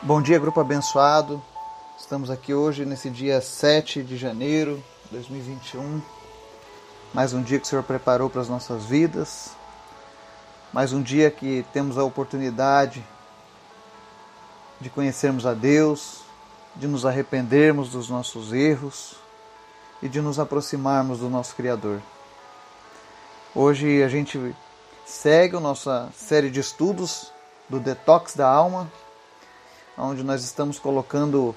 Bom dia, grupo abençoado. Estamos aqui hoje nesse dia 7 de janeiro de 2021. Mais um dia que o Senhor preparou para as nossas vidas. Mais um dia que temos a oportunidade de conhecermos a Deus, de nos arrependermos dos nossos erros e de nos aproximarmos do nosso Criador. Hoje a gente segue a nossa série de estudos do Detox da Alma onde nós estamos colocando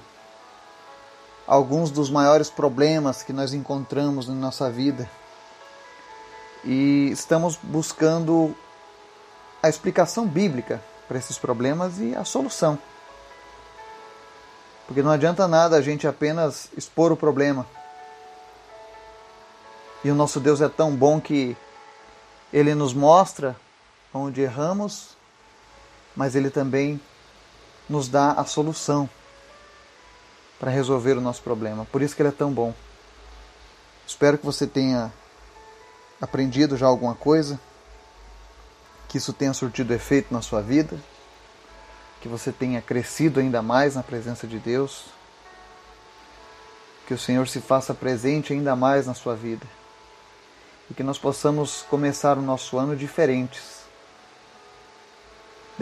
alguns dos maiores problemas que nós encontramos em nossa vida e estamos buscando a explicação bíblica para esses problemas e a solução. Porque não adianta nada a gente apenas expor o problema. E o nosso Deus é tão bom que ele nos mostra onde erramos, mas ele também nos dá a solução para resolver o nosso problema. Por isso que ele é tão bom. Espero que você tenha aprendido já alguma coisa, que isso tenha surtido efeito na sua vida, que você tenha crescido ainda mais na presença de Deus, que o Senhor se faça presente ainda mais na sua vida e que nós possamos começar o nosso ano diferentes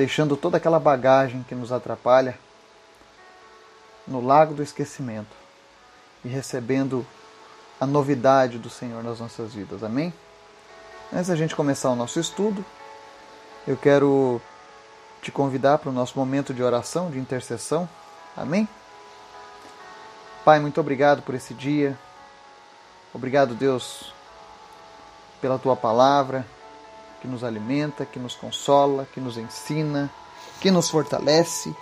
deixando toda aquela bagagem que nos atrapalha no lago do esquecimento e recebendo a novidade do Senhor nas nossas vidas. Amém? Antes da gente começar o nosso estudo, eu quero te convidar para o nosso momento de oração, de intercessão. Amém? Pai, muito obrigado por esse dia. Obrigado, Deus, pela tua palavra que nos alimenta, que nos consola, que nos ensina, que nos fortalece,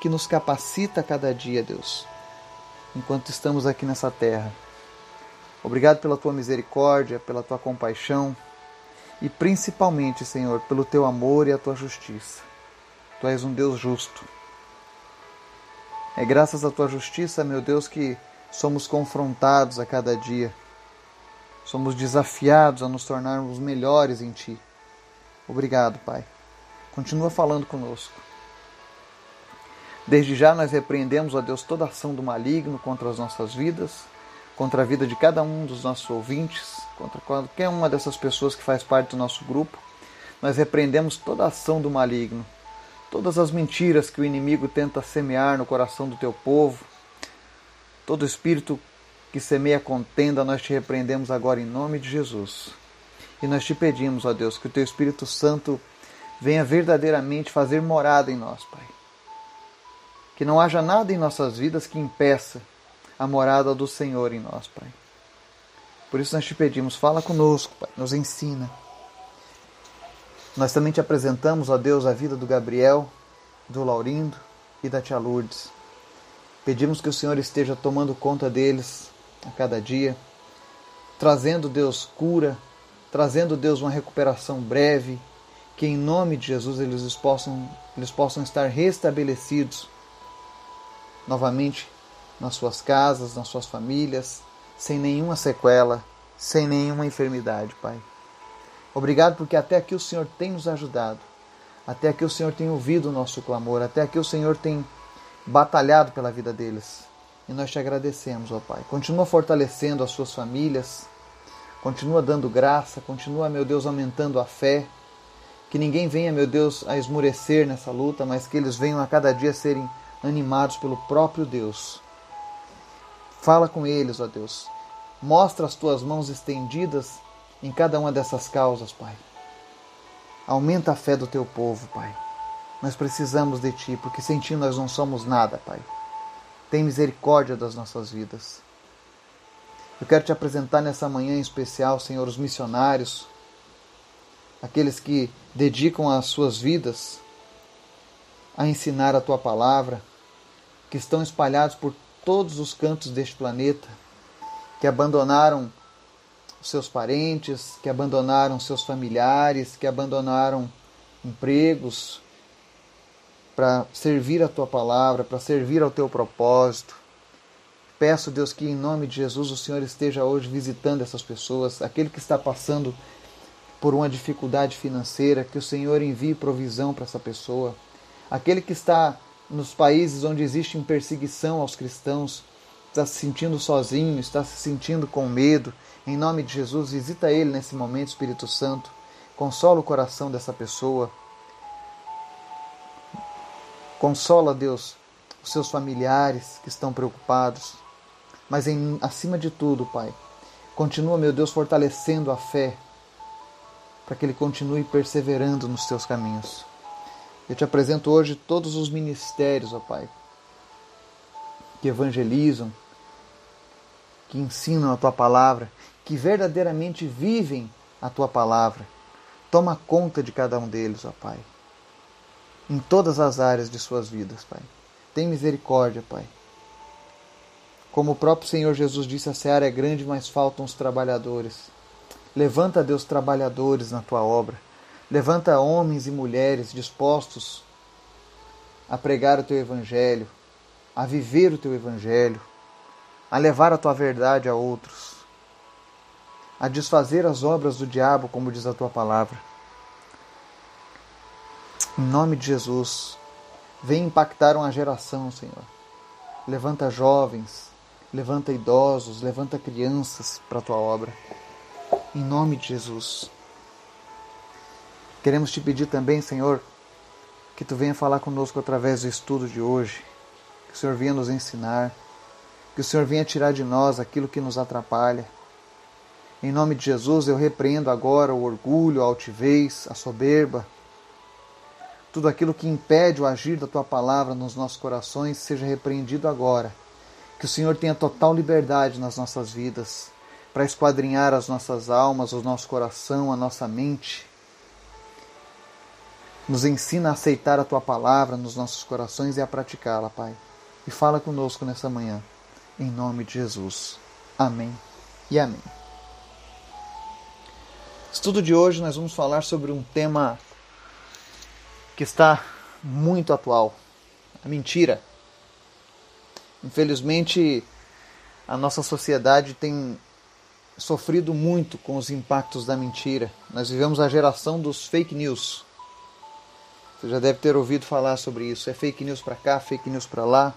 que nos capacita a cada dia, Deus, enquanto estamos aqui nessa terra. Obrigado pela tua misericórdia, pela tua compaixão e principalmente, Senhor, pelo teu amor e a tua justiça. Tu és um Deus justo. É graças à tua justiça, meu Deus, que somos confrontados a cada dia. Somos desafiados a nos tornarmos melhores em ti. Obrigado, Pai. Continua falando conosco. Desde já nós repreendemos, ó Deus, toda ação do maligno contra as nossas vidas, contra a vida de cada um dos nossos ouvintes, contra qualquer uma dessas pessoas que faz parte do nosso grupo. Nós repreendemos toda ação do maligno, todas as mentiras que o inimigo tenta semear no coração do teu povo, todo espírito que semeia contenda, nós te repreendemos agora em nome de Jesus. E nós te pedimos, ó Deus, que o teu Espírito Santo venha verdadeiramente fazer morada em nós, Pai. Que não haja nada em nossas vidas que impeça a morada do Senhor em nós, Pai. Por isso nós te pedimos, fala conosco, Pai, nos ensina. Nós também te apresentamos, ó Deus, a vida do Gabriel, do Laurindo e da tia Lourdes. Pedimos que o Senhor esteja tomando conta deles a cada dia, trazendo, Deus, cura, trazendo, Deus, uma recuperação breve, que em nome de Jesus eles possam, eles possam estar restabelecidos novamente nas suas casas, nas suas famílias, sem nenhuma sequela, sem nenhuma enfermidade, Pai. Obrigado porque até aqui o Senhor tem nos ajudado, até aqui o Senhor tem ouvido o nosso clamor, até aqui o Senhor tem batalhado pela vida deles. E nós te agradecemos, ó Pai. Continua fortalecendo as suas famílias, Continua dando graça, continua, meu Deus, aumentando a fé. Que ninguém venha, meu Deus, a esmurecer nessa luta, mas que eles venham a cada dia serem animados pelo próprio Deus. Fala com eles, ó Deus. Mostra as tuas mãos estendidas em cada uma dessas causas, Pai. Aumenta a fé do teu povo, Pai. Nós precisamos de Ti, porque sem Ti nós não somos nada, Pai. Tem misericórdia das nossas vidas. Eu quero te apresentar nessa manhã em especial, Senhor, os missionários, aqueles que dedicam as suas vidas a ensinar a tua palavra, que estão espalhados por todos os cantos deste planeta, que abandonaram seus parentes, que abandonaram seus familiares, que abandonaram empregos para servir a tua palavra, para servir ao teu propósito. Peço, Deus, que em nome de Jesus o Senhor esteja hoje visitando essas pessoas, aquele que está passando por uma dificuldade financeira, que o Senhor envie provisão para essa pessoa, aquele que está nos países onde existe perseguição aos cristãos, está se sentindo sozinho, está se sentindo com medo, em nome de Jesus, visita ele nesse momento, Espírito Santo. Consola o coração dessa pessoa. Consola, Deus, os seus familiares que estão preocupados. Mas em, acima de tudo, Pai, continua, meu Deus, fortalecendo a fé para que ele continue perseverando nos teus caminhos. Eu te apresento hoje todos os ministérios, ó Pai, que evangelizam, que ensinam a tua palavra, que verdadeiramente vivem a tua palavra. Toma conta de cada um deles, ó Pai, em todas as áreas de suas vidas, Pai. Tem misericórdia, Pai. Como o próprio Senhor Jesus disse, a seara é grande, mas faltam os trabalhadores. Levanta, Deus, trabalhadores na tua obra. Levanta homens e mulheres dispostos a pregar o teu evangelho, a viver o teu evangelho, a levar a tua verdade a outros, a desfazer as obras do diabo, como diz a tua palavra. Em nome de Jesus, vem impactar uma geração, Senhor. Levanta jovens, levanta idosos, levanta crianças para a tua obra. Em nome de Jesus. Queremos te pedir também, Senhor, que tu venha falar conosco através do estudo de hoje, que o Senhor venha nos ensinar, que o Senhor venha tirar de nós aquilo que nos atrapalha. Em nome de Jesus, eu repreendo agora o orgulho, a altivez, a soberba, tudo aquilo que impede o agir da tua palavra nos nossos corações seja repreendido agora. Que o Senhor tenha total liberdade nas nossas vidas para esquadrinhar as nossas almas, o nosso coração, a nossa mente nos ensina a aceitar a tua palavra nos nossos corações e a praticá-la, Pai. E fala conosco nessa manhã, em nome de Jesus. Amém e amém. Estudo de hoje nós vamos falar sobre um tema que está muito atual: a mentira. Infelizmente, a nossa sociedade tem sofrido muito com os impactos da mentira. Nós vivemos a geração dos fake news. Você já deve ter ouvido falar sobre isso. É fake news para cá, fake news para lá.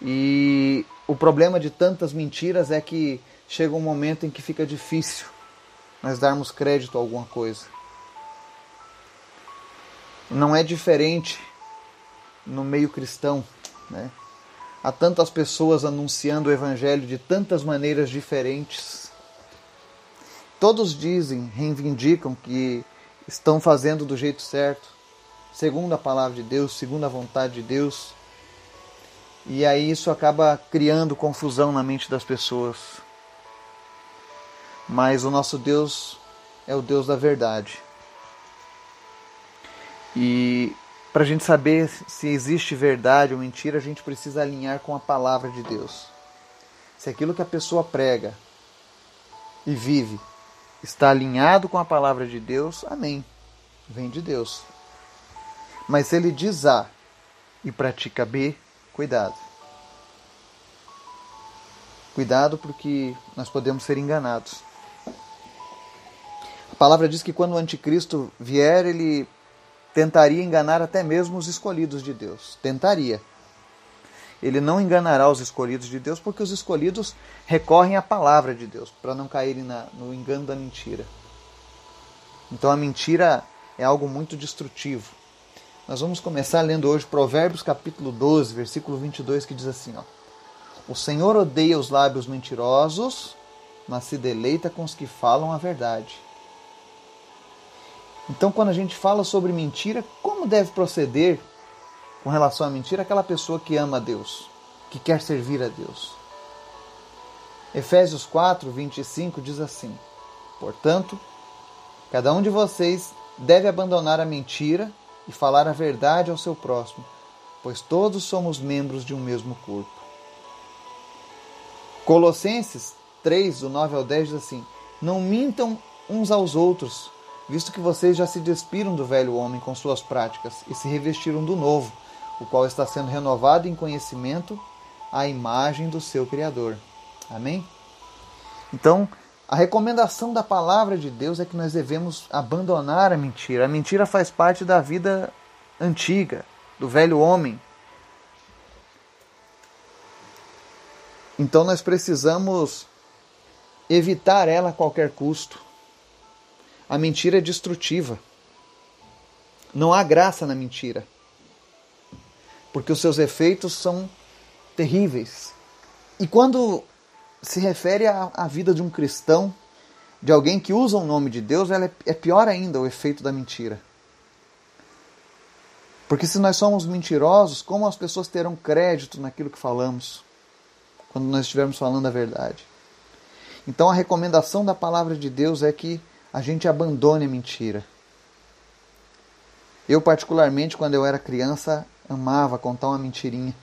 E o problema de tantas mentiras é que chega um momento em que fica difícil nós darmos crédito a alguma coisa. Não é diferente no meio cristão, né? Há tantas pessoas anunciando o evangelho de tantas maneiras diferentes. Todos dizem, reivindicam que estão fazendo do jeito certo, segundo a palavra de Deus, segundo a vontade de Deus. E aí isso acaba criando confusão na mente das pessoas. Mas o nosso Deus é o Deus da verdade. E para a gente saber se existe verdade ou mentira, a gente precisa alinhar com a palavra de Deus. Se aquilo que a pessoa prega e vive está alinhado com a palavra de Deus, amém. Vem de Deus. Mas se ele diz A e pratica B, cuidado. Cuidado porque nós podemos ser enganados. A palavra diz que quando o anticristo vier, ele tentaria enganar até mesmo os escolhidos de Deus. Tentaria. Ele não enganará os escolhidos de Deus porque os escolhidos recorrem à palavra de Deus para não caírem na, no engano da mentira. Então a mentira é algo muito destrutivo. Nós vamos começar lendo hoje Provérbios capítulo 12, versículo 22, que diz assim: ó, O Senhor odeia os lábios mentirosos, mas se deleita com os que falam a verdade. Então, quando a gente fala sobre mentira, como deve proceder com relação à mentira aquela pessoa que ama a Deus, que quer servir a Deus? Efésios 4, 25 diz assim: Portanto, cada um de vocês deve abandonar a mentira e falar a verdade ao seu próximo, pois todos somos membros de um mesmo corpo. Colossenses 3, do 9 ao 10 diz assim: Não mintam uns aos outros, visto que vocês já se despiram do velho homem com suas práticas e se revestiram do novo, o qual está sendo renovado em conhecimento à imagem do seu Criador. Amém? Então, a recomendação da palavra de Deus é que nós devemos abandonar a mentira. A mentira faz parte da vida antiga, do velho homem. Então nós precisamos evitar ela a qualquer custo. A mentira é destrutiva. Não há graça na mentira. Porque os seus efeitos são terríveis. E quando se refere à, vida de um cristão, de alguém que usa o nome de Deus, ela é, é pior ainda o efeito da mentira. Porque se nós somos mentirosos, como as pessoas terão crédito naquilo que falamos, quando nós estivermos falando a verdade? Então a recomendação da palavra de Deus é que a gente abandone a mentira. Eu, particularmente, quando eu era criança, amava contar uma mentirinha.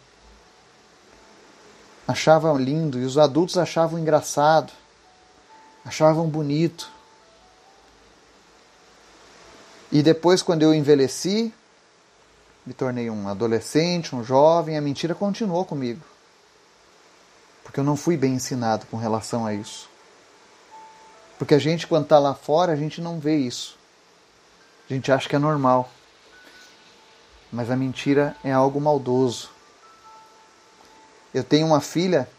Achava lindo e os adultos achavam engraçado, achavam bonito. E depois, quando eu envelheci, me tornei um adolescente, um jovem, a mentira continuou comigo. Porque eu não fui bem ensinado com relação a isso. Porque a gente, quando está lá fora, a gente não vê isso. A gente acha que é normal. Mas a mentira é algo maldoso. Eu tenho uma filha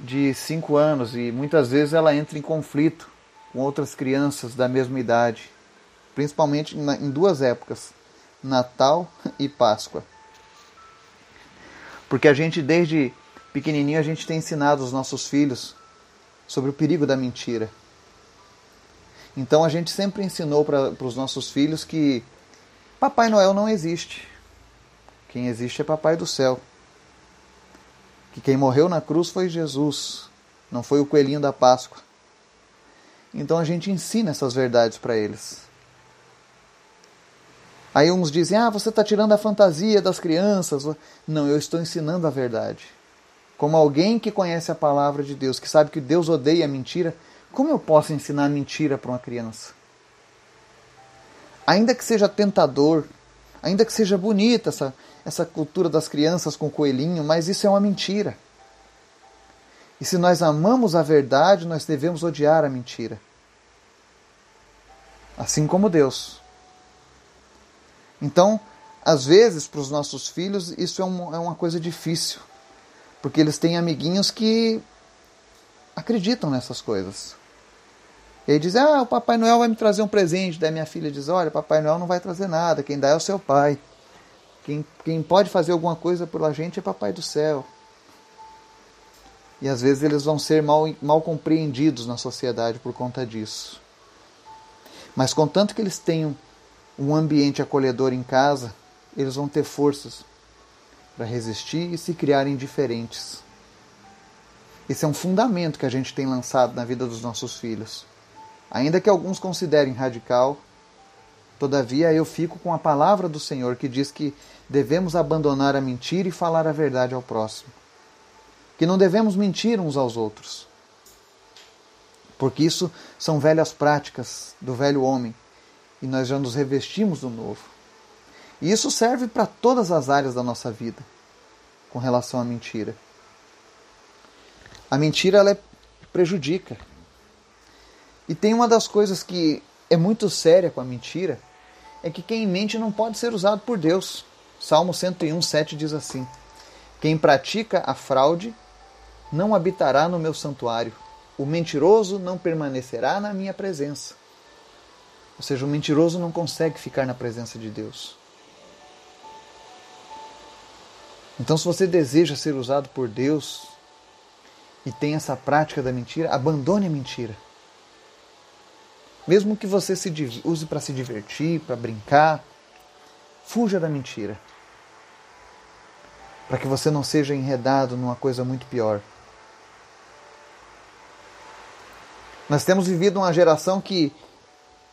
de 5 anos e muitas vezes ela entra em conflito com outras crianças da mesma idade, principalmente em duas épocas Natal e Páscoa. Porque a gente, desde pequenininho, a gente tem ensinado os nossos filhos sobre o perigo da mentira. Então a gente sempre ensinou para os nossos filhos que Papai Noel não existe. Quem existe é Papai do céu. Que quem morreu na cruz foi Jesus, não foi o coelhinho da Páscoa. Então a gente ensina essas verdades para eles. Aí uns dizem: ah, você está tirando a fantasia das crianças. Não, eu estou ensinando a verdade. Como alguém que conhece a palavra de Deus, que sabe que Deus odeia a mentira, como eu posso ensinar mentira para uma criança? Ainda que seja tentador, ainda que seja bonita essa, essa cultura das crianças com coelhinho, mas isso é uma mentira. E se nós amamos a verdade, nós devemos odiar a mentira. Assim como Deus. Então, às vezes, para os nossos filhos, isso é, um, é uma coisa difícil, porque eles têm amiguinhos que acreditam nessas coisas. E aí dizem, ah, o Papai Noel vai me trazer um presente. Daí minha filha diz, olha, Papai Noel não vai trazer nada, quem dá é o seu pai. Quem, quem pode fazer alguma coisa pela gente é Papai do Céu. E às vezes eles vão ser mal, mal compreendidos na sociedade por conta disso. Mas contanto que eles tenham um ambiente acolhedor em casa, eles vão ter forças para resistir e se criarem diferentes. Esse é um fundamento que a gente tem lançado na vida dos nossos filhos. Ainda que alguns considerem radical, todavia eu fico com a palavra do Senhor que diz que devemos abandonar a mentira e falar a verdade ao próximo. Que não devemos mentir uns aos outros. Porque isso são velhas práticas do velho homem e nós já nos revestimos do novo. E isso serve para todas as áreas da nossa vida com relação à mentira. A mentira ela é, prejudica. E tem uma das coisas que é muito séria com a mentira, é que quem mente não pode ser usado por Deus. Salmo 101, 7 diz assim: Quem pratica a fraude não habitará no meu santuário, o mentiroso não permanecerá na minha presença. Ou seja, o mentiroso não consegue ficar na presença de Deus. Então, se você deseja ser usado por Deus e tem essa prática da mentira, abandone a mentira. Mesmo que você se use para se divertir, para brincar, fuja da mentira. Para que você não seja enredado numa coisa muito pior. Nós temos vivido uma geração que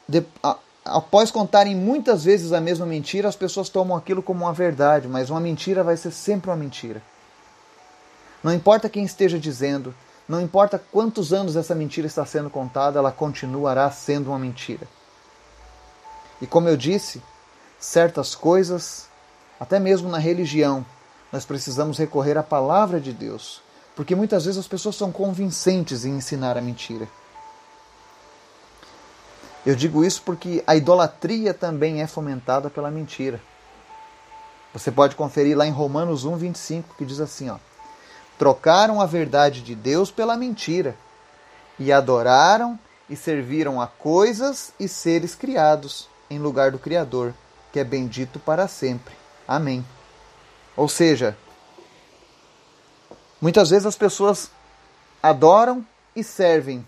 de, a, após contarem muitas vezes a mesma mentira, as pessoas tomam aquilo como uma verdade, mas uma mentira vai ser sempre uma mentira. Não importa quem esteja dizendo, não importa quantos anos essa mentira está sendo contada, ela continuará sendo uma mentira. E como eu disse, certas coisas, até mesmo na religião, nós precisamos recorrer à palavra de Deus, porque muitas vezes as pessoas são convincentes em ensinar a mentira. Eu digo isso porque a idolatria também é fomentada pela mentira. Você pode conferir lá em Romanos 1, 25, que diz assim: ó, trocaram a verdade de Deus pela mentira e adoraram e serviram a coisas e seres criados em lugar do Criador, que é bendito para sempre. Amém. Ou seja, muitas vezes as pessoas adoram e servem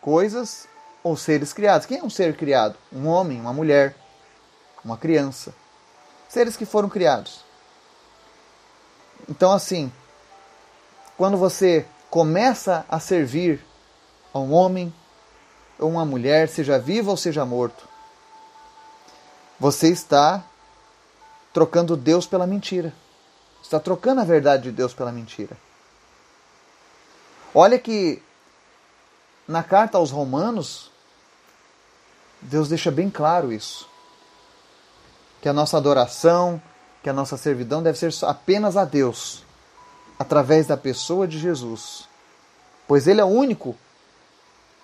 coisas ou seres criados. Quem é um ser criado? Um homem, uma mulher, uma criança. Seres que foram criados. Então, assim, quando você começa a servir a um homem ou uma mulher, seja vivo ou seja morto, você está trocando Deus pela mentira. Está trocando a verdade de Deus pela mentira. Olha que na carta aos Romanos, Deus deixa bem claro isso. Que a nossa adoração, que a nossa servidão deve ser apenas a Deus, através da pessoa de Jesus. Pois Ele é o único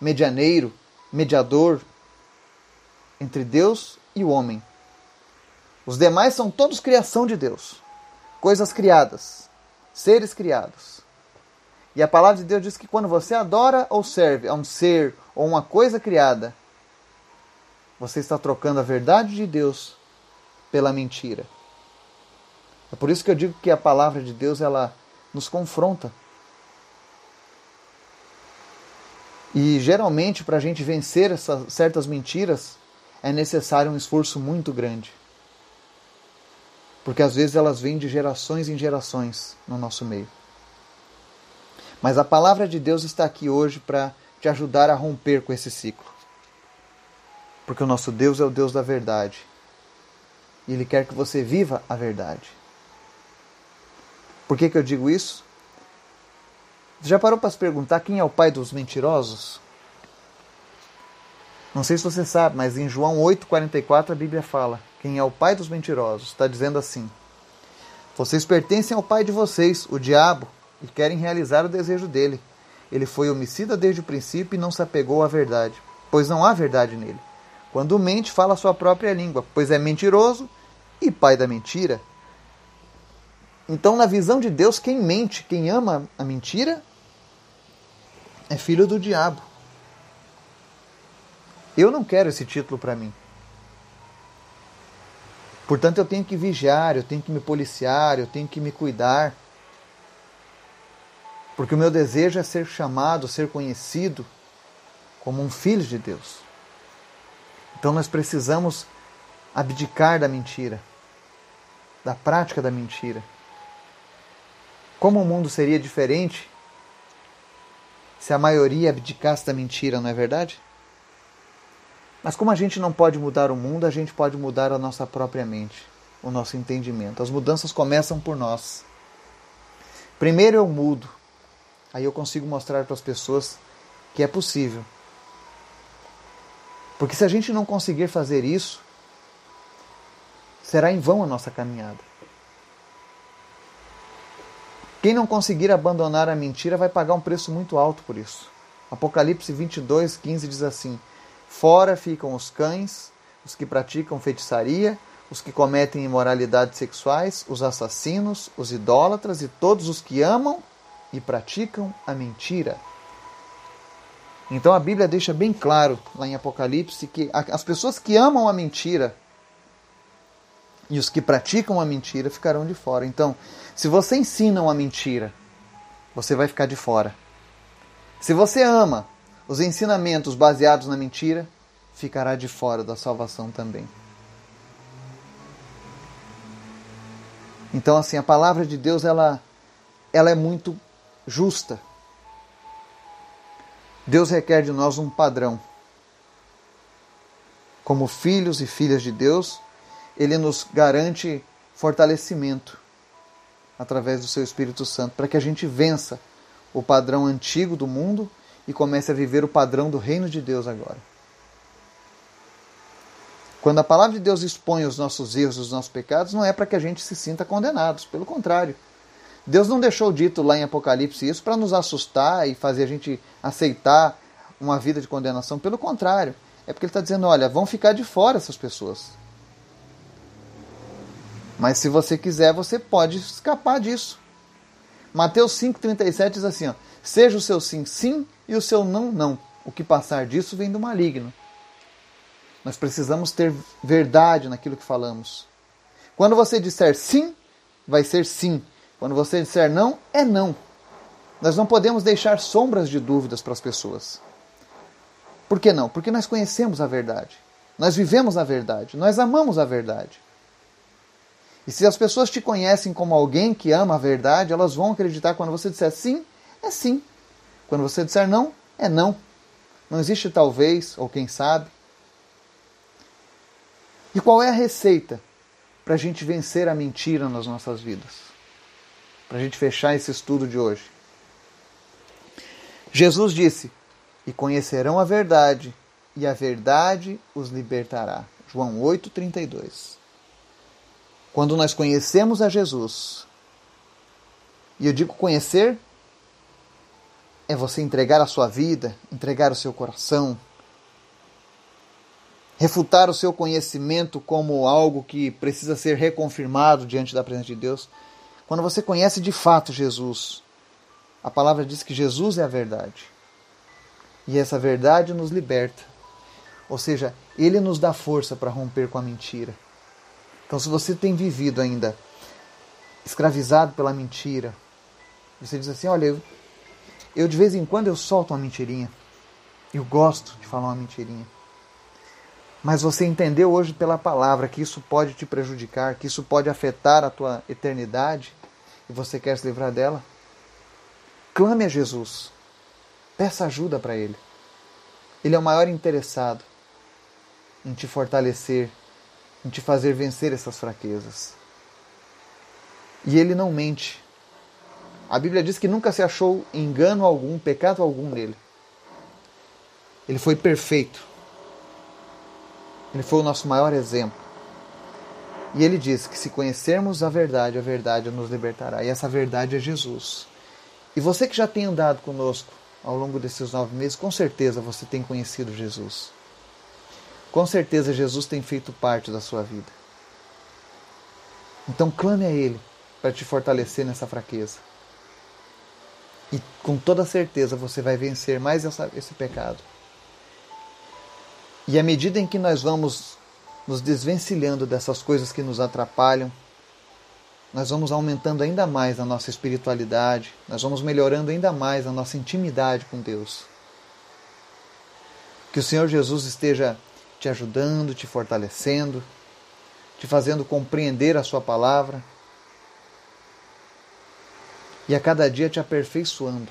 medianeiro, mediador entre Deus e o homem. Os demais são todos criação de Deus, coisas criadas, seres criados. E a palavra de Deus diz que quando você adora ou serve a um ser ou uma coisa criada, você está trocando a verdade de Deus pela mentira. É por isso que eu digo que a palavra de Deus ela nos confronta. E geralmente, para a gente vencer essas certas mentiras, é necessário um esforço muito grande. Porque às vezes elas vêm de gerações em gerações no nosso meio. Mas a palavra de Deus está aqui hoje para te ajudar a romper com esse ciclo. Porque o nosso Deus é o Deus da verdade. E Ele quer que você viva a verdade. Por que, que eu digo isso? Já parou para se perguntar quem é o pai dos mentirosos? Não sei se você sabe, mas em João 8,44 a Bíblia fala: quem é o pai dos mentirosos? Está dizendo assim: Vocês pertencem ao pai de vocês, o diabo, e querem realizar o desejo dele. Ele foi homicida desde o princípio e não se apegou à verdade, pois não há verdade nele. Quando mente, fala a sua própria língua, pois é mentiroso e pai da mentira. Então, na visão de Deus, quem mente, quem ama a mentira, é filho do diabo. Eu não quero esse título para mim. Portanto, eu tenho que vigiar, eu tenho que me policiar, eu tenho que me cuidar. Porque o meu desejo é ser chamado, ser conhecido como um filho de Deus. Então nós precisamos abdicar da mentira, da prática da mentira. Como o mundo seria diferente se a maioria abdicasse da mentira, não é verdade? Mas como a gente não pode mudar o mundo, a gente pode mudar a nossa própria mente, o nosso entendimento. As mudanças começam por nós. Primeiro eu mudo, Aí eu consigo mostrar para as pessoas que é possível. Porque se a gente não conseguir fazer isso, será em vão a nossa caminhada. Quem não conseguir abandonar a mentira vai pagar um preço muito alto por isso. Apocalipse 22, 15 diz assim: Fora ficam os cães, os que praticam feitiçaria, os que cometem imoralidades sexuais, os assassinos, os idólatras e todos os que amam e praticam a mentira. Então a Bíblia deixa bem claro lá em Apocalipse que as pessoas que amam a mentira e os que praticam a mentira ficarão de fora. Então, se você ensina a mentira, você vai ficar de fora. Se você ama os ensinamentos baseados na mentira, ficará de fora da salvação também. Então, assim, a palavra de Deus ela, ela é muito justa. Deus requer de nós um padrão. Como filhos e filhas de Deus, Ele nos garante fortalecimento através do Seu Espírito Santo, para que a gente vença o padrão antigo do mundo e comece a viver o padrão do reino de Deus agora. Quando a palavra de Deus expõe os nossos erros, os nossos pecados, não é para que a gente se sinta condenados, pelo contrário Deus não deixou dito lá em Apocalipse isso para nos assustar e fazer a gente aceitar uma vida de condenação. Pelo contrário, é porque Ele está dizendo: olha, vão ficar de fora essas pessoas. Mas se você quiser, você pode escapar disso. Mateus 5,37 diz assim: ó, Seja o seu sim, sim e o seu não, não. O que passar disso vem do maligno. Nós precisamos ter verdade naquilo que falamos. Quando você disser sim, vai ser sim. Quando você disser não, é não. Nós não podemos deixar sombras de dúvidas para as pessoas. Por que não? Porque nós conhecemos a verdade. Nós vivemos a verdade. Nós amamos a verdade. E se as pessoas te conhecem como alguém que ama a verdade, elas vão acreditar quando você disser sim, é sim. Quando você disser não, é não. Não existe talvez, ou quem sabe. E qual é a receita para a gente vencer a mentira nas nossas vidas? Para a gente fechar esse estudo de hoje. Jesus disse: E conhecerão a verdade, e a verdade os libertará. João 8,32. Quando nós conhecemos a Jesus, e eu digo conhecer, é você entregar a sua vida, entregar o seu coração, refutar o seu conhecimento como algo que precisa ser reconfirmado diante da presença de Deus. Quando você conhece de fato Jesus, a palavra diz que Jesus é a verdade. E essa verdade nos liberta. Ou seja, ele nos dá força para romper com a mentira. Então, se você tem vivido ainda escravizado pela mentira, você diz assim: olha, eu, eu de vez em quando eu solto uma mentirinha. Eu gosto de falar uma mentirinha. Mas você entendeu hoje pela palavra que isso pode te prejudicar, que isso pode afetar a tua eternidade e você quer se livrar dela? Clame a Jesus. Peça ajuda para Ele. Ele é o maior interessado em te fortalecer, te fazer vencer essas fraquezas. E Ele não mente. A Bíblia diz que nunca se achou engano algum, pecado algum nele. Ele foi perfeito ele foi o nosso maior exemplo. E ele diz que se conhecermos a verdade, a verdade nos libertará. E essa verdade é Jesus. E você que já tem andado conosco ao longo desses nove meses, com certeza você tem conhecido Jesus. Com certeza Jesus tem feito parte da sua vida. Então clame a Ele para te fortalecer nessa fraqueza. E com toda certeza você vai vencer mais essa, esse pecado. E à medida em que nós vamos nos desvencilhando dessas coisas que nos atrapalham, nós vamos aumentando ainda mais a nossa espiritualidade, nós vamos melhorando ainda mais a nossa intimidade com Deus. Que o Senhor Jesus esteja te ajudando, te fortalecendo, te fazendo compreender a Sua palavra e a cada dia te aperfeiçoando.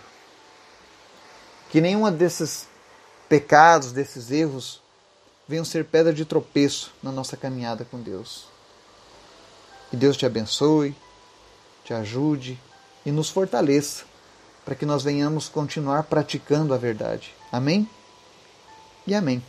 Que nenhuma desses pecados, desses erros, venham ser pedra de tropeço na nossa caminhada com Deus. Que Deus te abençoe, te ajude e nos fortaleça para que nós venhamos continuar praticando a verdade. Amém? E amém.